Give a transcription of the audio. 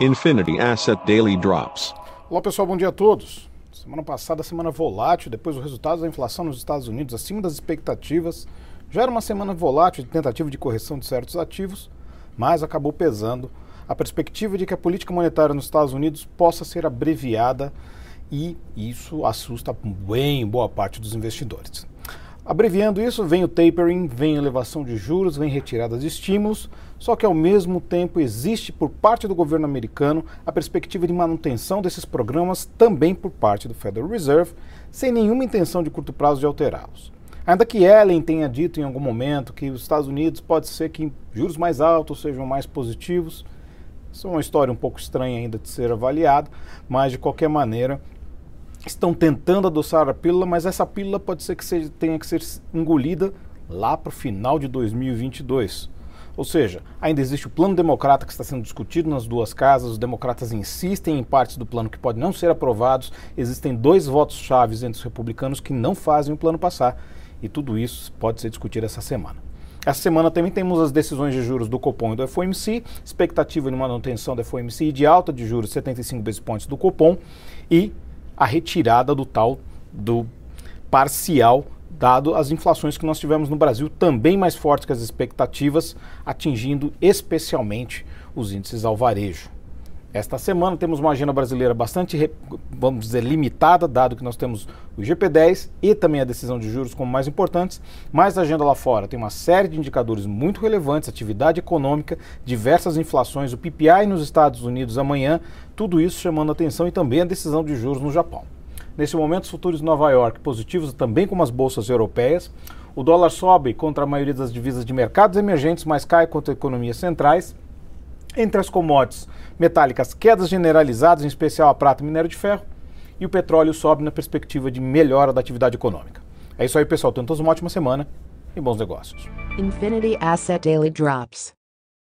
Infinity Asset Daily Drops. Olá pessoal, bom dia a todos. Semana passada, semana volátil, depois os resultados da inflação nos Estados Unidos acima das expectativas. Já era uma semana volátil de tentativa de correção de certos ativos, mas acabou pesando a perspectiva de que a política monetária nos Estados Unidos possa ser abreviada e isso assusta bem boa parte dos investidores. Abreviando isso, vem o tapering, vem elevação de juros, vem retirada de estímulos, só que ao mesmo tempo existe por parte do governo americano a perspectiva de manutenção desses programas também por parte do Federal Reserve, sem nenhuma intenção de curto prazo de alterá-los. Ainda que Ellen tenha dito em algum momento que os Estados Unidos pode ser que juros mais altos sejam mais positivos, isso é uma história um pouco estranha ainda de ser avaliada, mas de qualquer maneira estão tentando adoçar a pílula, mas essa pílula pode ser que seja, tenha que ser engolida lá para o final de 2022. Ou seja, ainda existe o plano democrata que está sendo discutido nas duas casas, os democratas insistem em partes do plano que podem não ser aprovados, existem dois votos chaves entre os republicanos que não fazem o plano passar, e tudo isso pode ser discutido essa semana. Essa semana também temos as decisões de juros do Copom e do FOMC, expectativa de manutenção do FOMC e de alta de juros 75 basis points do Copom e a retirada do tal do parcial dado as inflações que nós tivemos no Brasil também mais fortes que as expectativas, atingindo especialmente os índices ao varejo. Esta semana temos uma agenda brasileira bastante, vamos dizer, limitada, dado que nós temos o GP10 e também a decisão de juros como mais importantes, mas a agenda lá fora tem uma série de indicadores muito relevantes, atividade econômica, diversas inflações, o PPI nos Estados Unidos amanhã, tudo isso chamando atenção e também a decisão de juros no Japão. Nesse momento, os futuros de Nova York positivos, também como as bolsas europeias. O dólar sobe contra a maioria das divisas de mercados emergentes, mas cai contra economias centrais. Entre as commodities metálicas, quedas generalizadas, em especial a prata e minério de ferro, e o petróleo sobe na perspectiva de melhora da atividade econômica. É isso aí, pessoal. Tenham todos uma ótima semana e bons negócios. Infinity Asset Daily Drops.